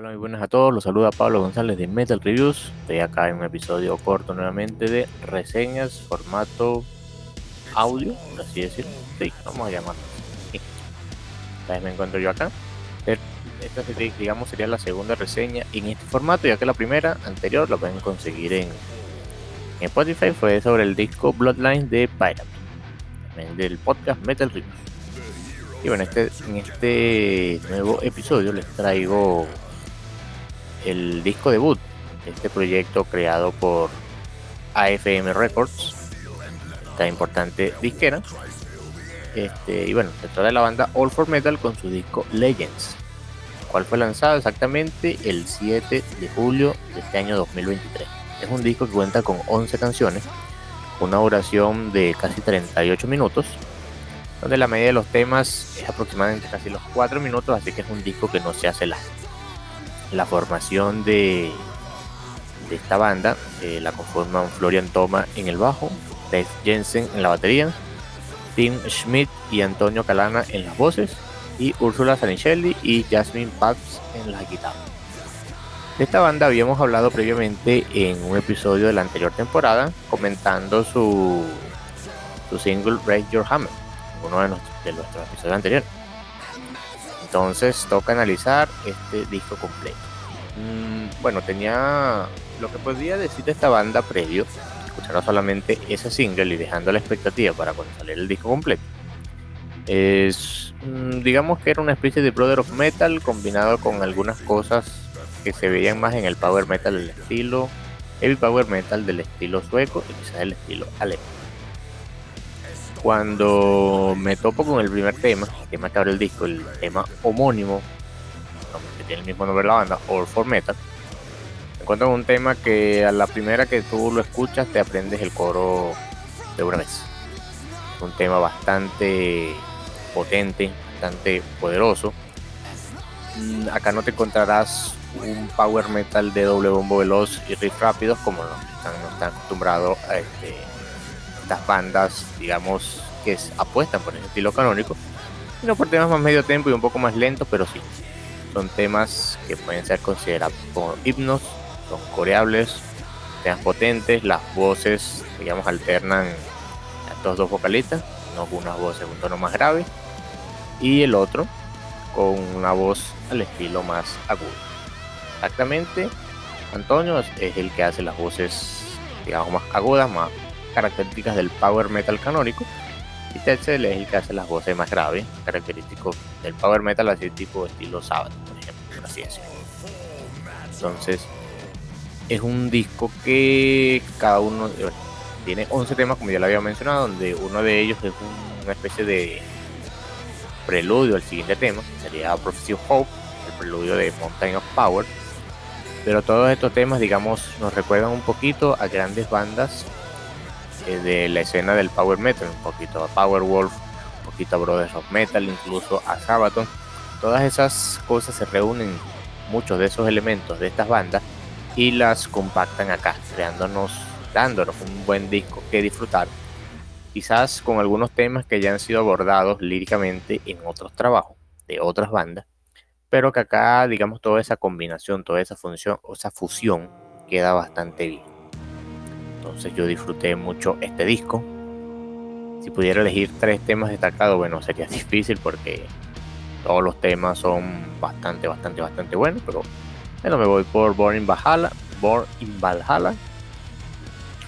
Hola, muy buenas a todos. Los saluda Pablo González de Metal Reviews. Estoy acá en un episodio corto nuevamente de reseñas, formato audio, por así decirlo. Sí, vamos a llamarlo. Esta vez me encuentro yo acá. Esta, digamos, sería la segunda reseña en este formato, ya que la primera anterior la pueden conseguir en, Spotify. Fue sobre el disco Bloodline de Pyramid, del podcast Metal Reviews. Y bueno, este, en este nuevo episodio les traigo el disco debut de este proyecto creado por AFM Records, esta importante disquera. Este, y bueno, se trata de la banda All for Metal con su disco Legends, cual fue lanzado exactamente el 7 de julio de este año 2023. Es un disco que cuenta con 11 canciones, una duración de casi 38 minutos, donde la media de los temas es aproximadamente casi los 4 minutos, así que es un disco que no se hace largo la formación de, de esta banda eh, la conforman Florian Toma en el bajo, Dave Jensen en la batería, Tim Schmidt y Antonio Calana en las voces y Úrsula Sanichelli y Jasmine Pabs en la guitarra. De esta banda habíamos hablado previamente en un episodio de la anterior temporada comentando su, su single Raise Your Hammer, uno de, nuestros, de nuestros episodios anteriores. Entonces toca analizar este disco completo. Mm, bueno, tenía lo que podría decir de esta banda previo, escuchando solamente ese single y dejando la expectativa para cuando saliera el disco completo. Es, mm, digamos que era una especie de Brother of Metal combinado con algunas cosas que se veían más en el power metal del estilo heavy power metal del estilo sueco y quizás del estilo alemán cuando me topo con el primer tema, el tema que abre el disco, el tema homónimo, que tiene el mismo nombre de la banda, All for Metal, me encuentro un tema que a la primera que tú lo escuchas te aprendes el coro de una vez. Un tema bastante potente, bastante poderoso. Mm, acá no te encontrarás un power metal de doble bombo veloz y riff rápidos como no están, acostumbrados a este estas bandas, digamos, que apuestan por el estilo canónico, sino por temas más medio tiempo y un poco más lentos, pero sí, son temas que pueden ser considerados como himnos, son coreables, temas potentes, las voces, digamos, alternan a estos dos vocalistas, uno con unas voces un tono más grave y el otro con una voz al estilo más agudo. Exactamente, Antonio es el que hace las voces, digamos, más agudas, más características del power metal canónico. Y Tetzel es el que hace las voces más graves, característico del power metal así tipo estilo Sabbath, por ejemplo, así decirlo. Entonces, es un disco que cada uno tiene 11 temas, como ya lo había mencionado, donde uno de ellos es una especie de preludio al siguiente tema, sería Prophecy of Hope, el preludio de Mountain of Power. Pero todos estos temas, digamos, nos recuerdan un poquito a grandes bandas eh, de la escena del power metal, un poquito a Power Wolf, un poquito a Brothers of Metal, incluso a Sabaton. Todas esas cosas se reúnen, muchos de esos elementos de estas bandas, y las compactan acá, creándonos, dándonos un buen disco que disfrutar. Quizás con algunos temas que ya han sido abordados líricamente en otros trabajos de otras bandas, pero que acá, digamos, toda esa combinación, toda esa función, o esa fusión queda bastante bien. Entonces yo disfruté mucho este disco. Si pudiera elegir tres temas destacados, bueno, sería difícil porque todos los temas son bastante, bastante, bastante buenos, pero bueno, me voy por Born in Valhalla, Born in Valhalla,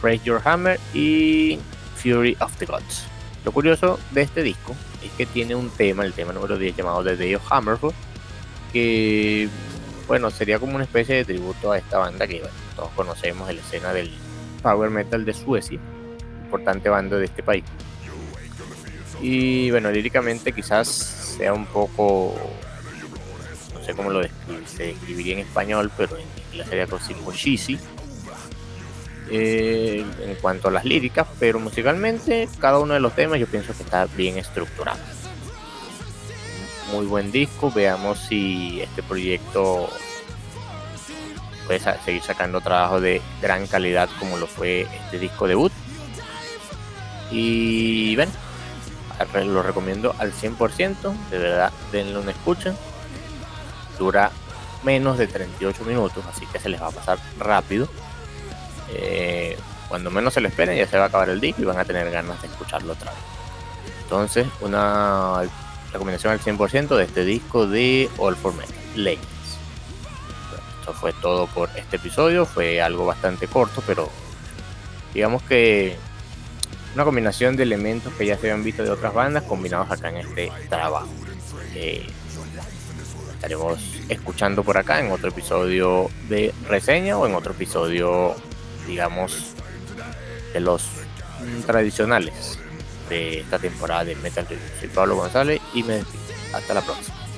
Raise Your Hammer y Fury of the Gods. Lo curioso de este disco es que tiene un tema, el tema número 10 llamado The Day of Hammerfall, que bueno, sería como una especie de tributo a esta banda que todos conocemos en la escena del power metal de Suecia, importante banda de este país. Y bueno, líricamente quizás sea un poco, no sé cómo lo se describiría en español, pero en inglés sería como cheesy. Eh, en cuanto a las líricas, pero musicalmente cada uno de los temas yo pienso que está bien estructurado. Muy buen disco, veamos si este proyecto seguir sacando trabajo de gran calidad como lo fue este disco debut. Y bueno, lo recomiendo al 100%, de verdad, denle una escucha. Dura menos de 38 minutos, así que se les va a pasar rápido. Eh, cuando menos se lo esperen ya se va a acabar el disco y van a tener ganas de escucharlo otra vez. Entonces, una recomendación al 100% de este disco de All for Metal, Legends. Fue todo por este episodio, fue algo bastante corto, pero digamos que una combinación de elementos que ya se habían visto de otras bandas combinados acá en este trabajo. estaremos escuchando por acá en otro episodio de reseña o en otro episodio, digamos, de los tradicionales de esta temporada de Metal Review. Soy Pablo González y me despido. Hasta la próxima.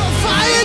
so fire.